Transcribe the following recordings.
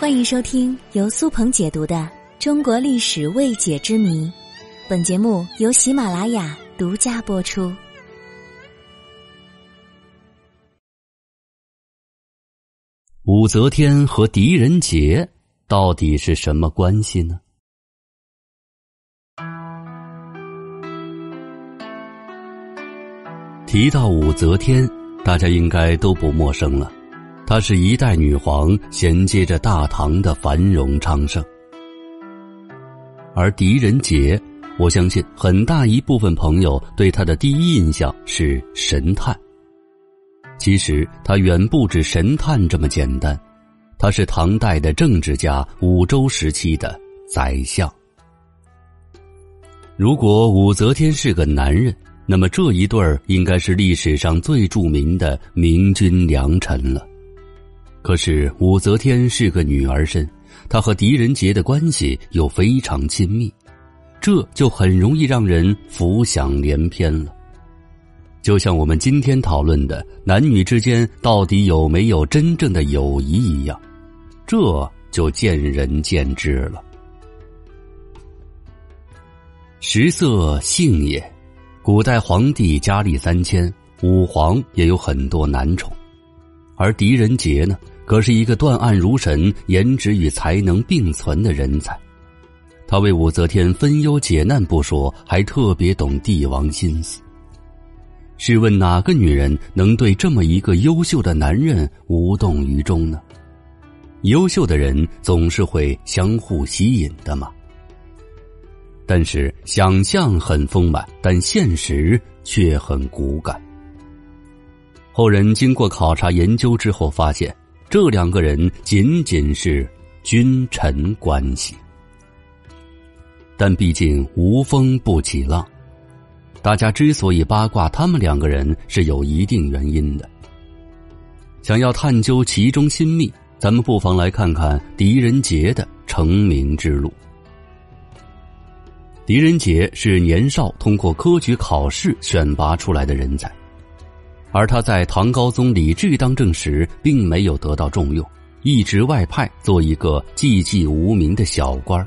欢迎收听由苏鹏解读的《中国历史未解之谜》，本节目由喜马拉雅独家播出。武则天和狄仁杰到底是什么关系呢？提到武则天，大家应该都不陌生了。她是一代女皇，衔接着大唐的繁荣昌盛。而狄仁杰，我相信很大一部分朋友对他的第一印象是神探。其实他远不止神探这么简单，他是唐代的政治家，武周时期的宰相。如果武则天是个男人，那么这一对儿应该是历史上最著名的明君良臣了。可是武则天是个女儿身，她和狄仁杰的关系又非常亲密，这就很容易让人浮想联翩了。就像我们今天讨论的男女之间到底有没有真正的友谊一样，这就见仁见智了。食色性也，古代皇帝佳丽三千，武皇也有很多男宠，而狄仁杰呢？可是一个断案如神、颜值与才能并存的人才，他为武则天分忧解难不说，还特别懂帝王心思。试问哪个女人能对这么一个优秀的男人无动于衷呢？优秀的人总是会相互吸引的嘛。但是想象很丰满，但现实却很骨感。后人经过考察研究之后发现。这两个人仅仅是君臣关系，但毕竟无风不起浪。大家之所以八卦他们两个人，是有一定原因的。想要探究其中心秘，咱们不妨来看看狄仁杰的成名之路。狄仁杰是年少通过科举考试选拔出来的人才。而他在唐高宗李治当政时，并没有得到重用，一直外派做一个寂寂无名的小官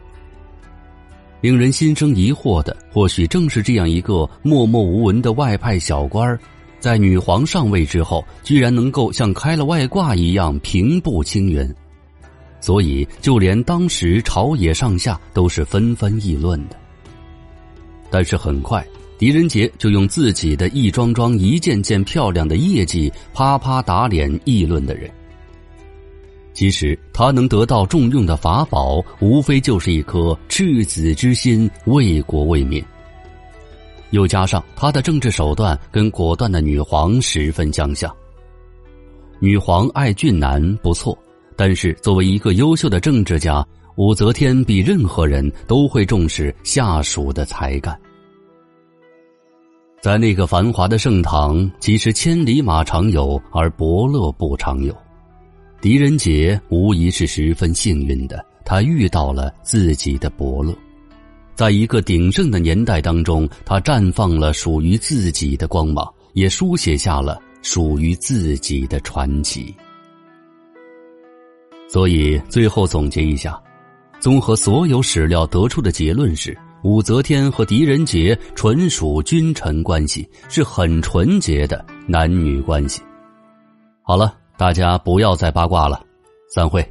令人心生疑惑的，或许正是这样一个默默无闻的外派小官在女皇上位之后，居然能够像开了外挂一样平步青云，所以就连当时朝野上下都是纷纷议论的。但是很快。狄仁杰就用自己的一桩桩、一件件漂亮的业绩，啪啪打脸议论的人。其实他能得到重用的法宝，无非就是一颗赤子之心，为国为民。又加上他的政治手段跟果断的女皇十分相像。女皇爱俊男不错，但是作为一个优秀的政治家，武则天比任何人都会重视下属的才干。在那个繁华的盛唐，其实千里马常有，而伯乐不常有。狄仁杰无疑是十分幸运的，他遇到了自己的伯乐，在一个鼎盛的年代当中，他绽放了属于自己的光芒，也书写下了属于自己的传奇。所以，最后总结一下，综合所有史料得出的结论是。武则天和狄仁杰纯属君臣关系，是很纯洁的男女关系。好了，大家不要再八卦了，散会。